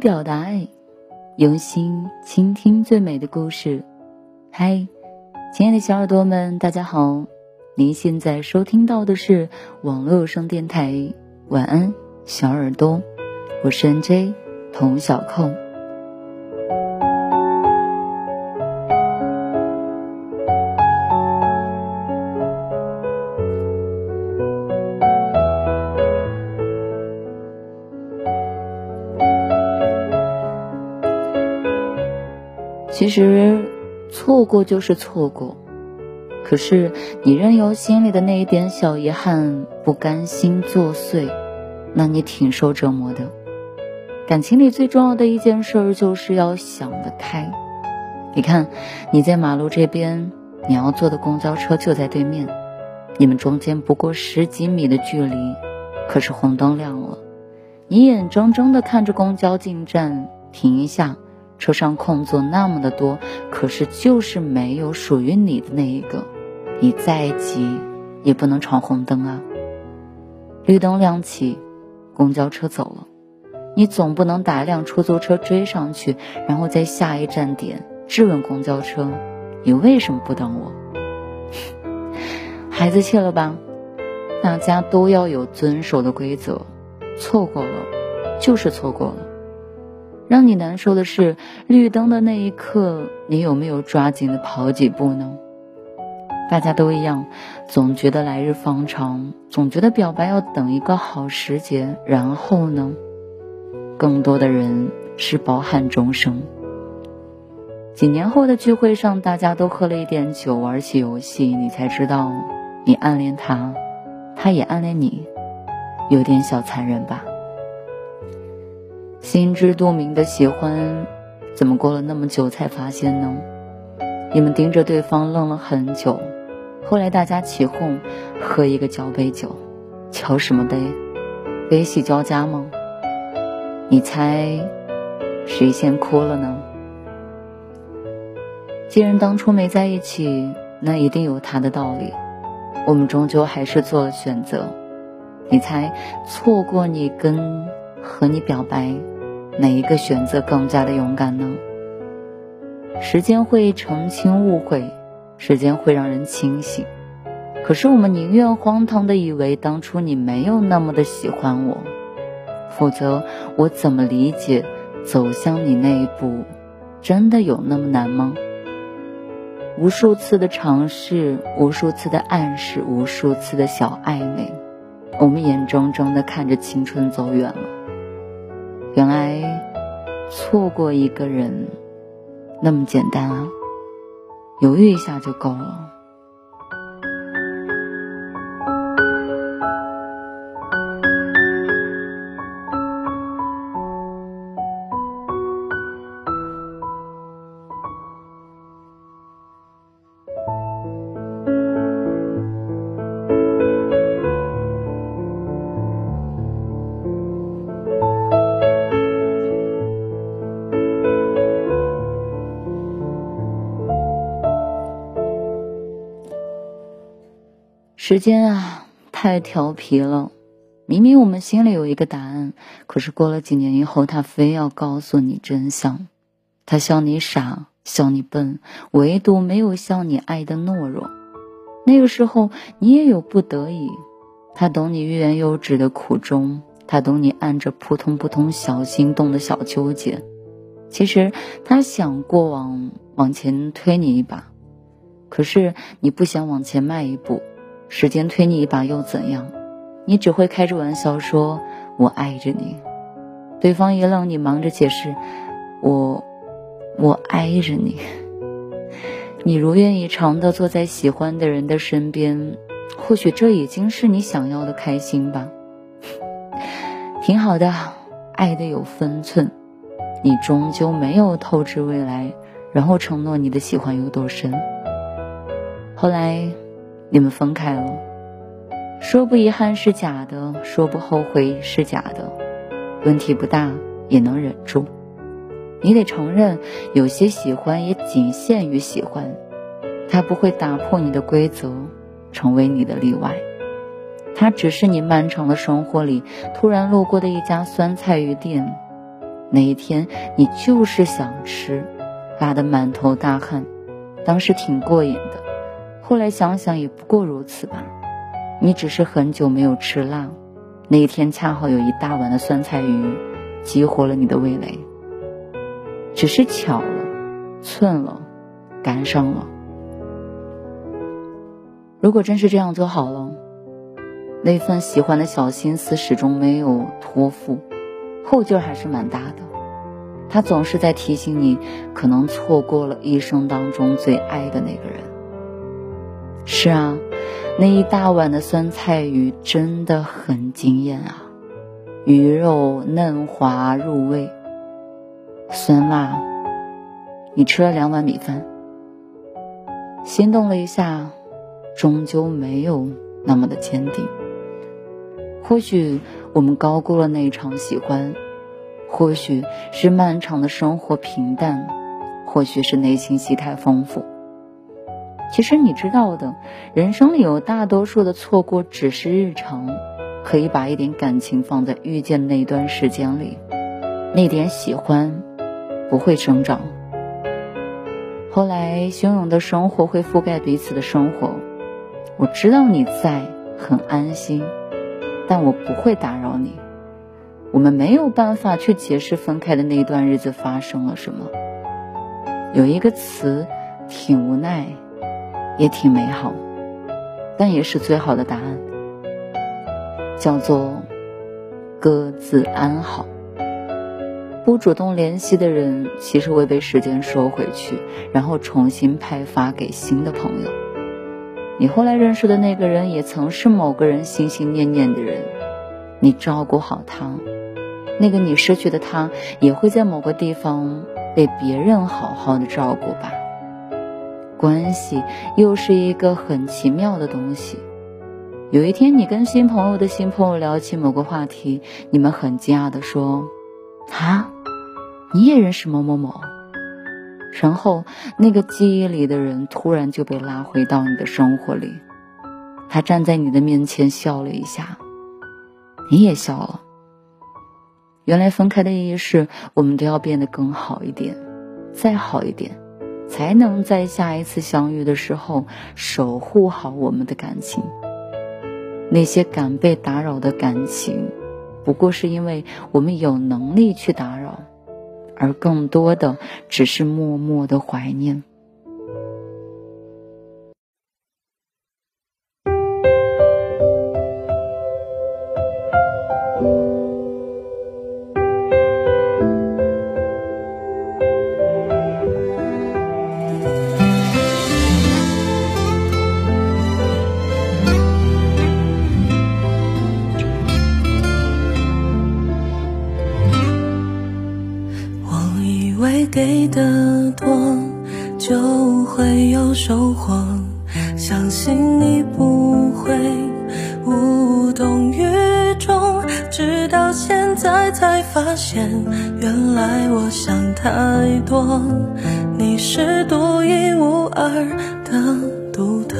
表达爱，用心倾听最美的故事。嗨，亲爱的小耳朵们，大家好！您现在收听到的是网络有声电台。晚安，小耳朵，我是 NJ 童小扣。其实，错过就是错过，可是你任由心里的那一点小遗憾、不甘心作祟，那你挺受折磨的。感情里最重要的一件事就是要想得开。你看，你在马路这边，你要坐的公交车就在对面，你们中间不过十几米的距离，可是红灯亮了，你眼睁睁地看着公交进站，停一下。车上空座那么的多，可是就是没有属于你的那一个。你再急也不能闯红灯啊！绿灯亮起，公交车走了，你总不能打一辆出租车追上去，然后在下一站点质问公交车：“你为什么不等我？” 孩子气了吧？大家都要有遵守的规则，错过了就是错过了。让你难受的是，绿灯的那一刻，你有没有抓紧的跑几步呢？大家都一样，总觉得来日方长，总觉得表白要等一个好时节，然后呢？更多的人是饱含终生。几年后的聚会上，大家都喝了一点酒，玩起游戏，你才知道，你暗恋他，他也暗恋你，有点小残忍吧。心知肚明的喜欢，怎么过了那么久才发现呢？你们盯着对方愣了很久，后来大家起哄，喝一个交杯酒，交什么杯？悲喜交加吗？你猜，谁先哭了呢？既然当初没在一起，那一定有他的道理。我们终究还是做了选择。你猜，错过你跟和你表白？哪一个选择更加的勇敢呢？时间会澄清误会，时间会让人清醒。可是我们宁愿荒唐的以为当初你没有那么的喜欢我，否则我怎么理解走向你那一步，真的有那么难吗？无数次的尝试，无数次的暗示，无数次的小暧昧，我们眼睁睁的看着青春走远了。原来，错过一个人那么简单啊！犹豫一下就够了。时间啊，太调皮了。明明我们心里有一个答案，可是过了几年以后，他非要告诉你真相。他笑你傻，笑你笨，唯独没有笑你爱的懦弱。那个时候，你也有不得已。他懂你欲言又止的苦衷，他懂你按着扑通扑通小心动的小纠结。其实他想过往往前推你一把，可是你不想往前迈一步。时间推你一把又怎样？你只会开着玩笑说“我爱着你”，对方一愣，你忙着解释“我我爱着你”。你如愿以偿的坐在喜欢的人的身边，或许这已经是你想要的开心吧。挺好的，爱的有分寸。你终究没有透支未来，然后承诺你的喜欢有多深。后来。你们分开了，说不遗憾是假的，说不后悔是假的，问题不大也能忍住。你得承认，有些喜欢也仅限于喜欢，它不会打破你的规则，成为你的例外。它只是你漫长的生活里突然路过的一家酸菜鱼店，那一天你就是想吃，辣得满头大汗，当时挺过瘾的，后来想想也不过如此吧。你只是很久没有吃辣，那一天恰好有一大碗的酸菜鱼，激活了你的味蕾。只是巧了，寸了，赶上了。如果真是这样就好了。那份喜欢的小心思始终没有托付，后劲还是蛮大的。他总是在提醒你，可能错过了一生当中最爱的那个人。是啊，那一大碗的酸菜鱼真的很惊艳啊，鱼肉嫩滑入味，酸辣。你吃了两碗米饭，心动了一下，终究没有那么的坚定。或许我们高估了那一场喜欢，或许是漫长的生活平淡，或许是内心戏太丰富。其实你知道的，人生里有大多数的错过只是日常，可以把一点感情放在遇见那段时间里，那点喜欢不会生长。后来汹涌的生活会覆盖彼此的生活，我知道你在，很安心。但我不会打扰你。我们没有办法去解释分开的那段日子发生了什么。有一个词，挺无奈，也挺美好，但也是最好的答案，叫做各自安好。不主动联系的人，其实会被时间收回去，然后重新派发给新的朋友。你后来认识的那个人，也曾是某个人心心念念的人。你照顾好他，那个你失去的他，也会在某个地方被别人好好的照顾吧。关系又是一个很奇妙的东西。有一天，你跟新朋友的新朋友聊起某个话题，你们很惊讶的说：“啊，你也认识某某某？”然后，那个记忆里的人突然就被拉回到你的生活里，他站在你的面前笑了一下，你也笑了。原来分开的意义是我们都要变得更好一点，再好一点，才能在下一次相遇的时候守护好我们的感情。那些敢被打扰的感情，不过是因为我们有能力去打扰。而更多的只是默默的怀念。给的多，就会有收获。相信你不会无动于衷，直到现在才发现，原来我想太多。你是独一无二的独特，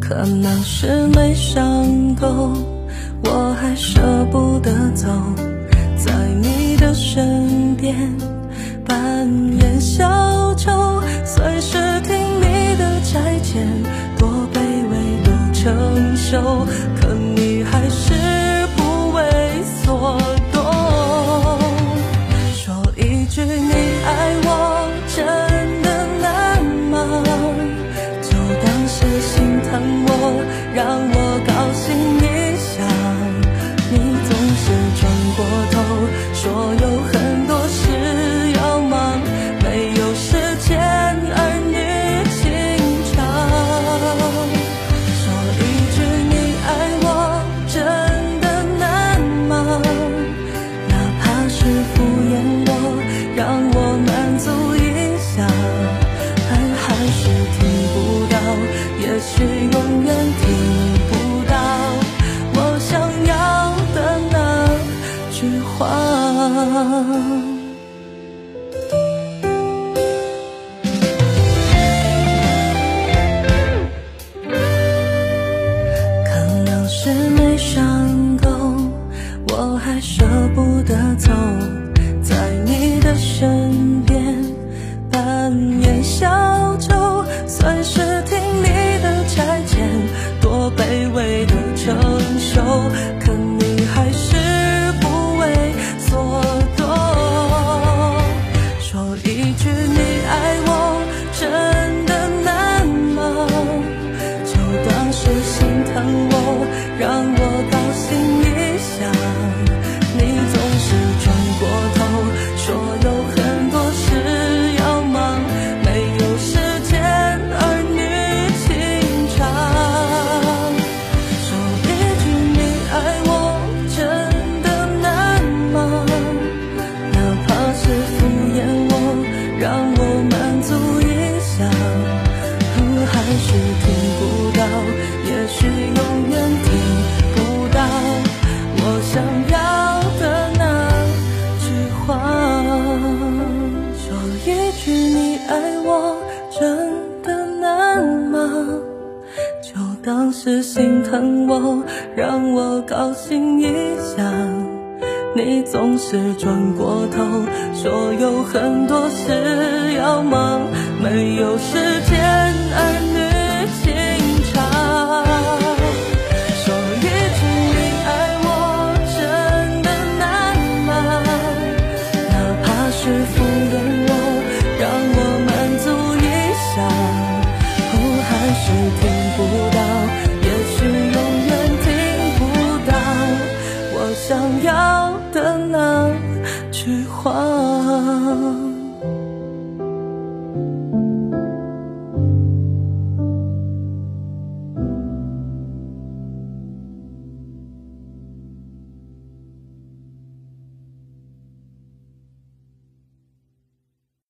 可能是没想够，我还舍不得走，在你的身边。扮演小丑，随时听你的差遣，多卑微都承受，啊是永远听不到我想要的那句话说一句你爱我真的难吗就当是心疼我让我高兴一下你总是转过头说有很多事要忙没有时间儿女情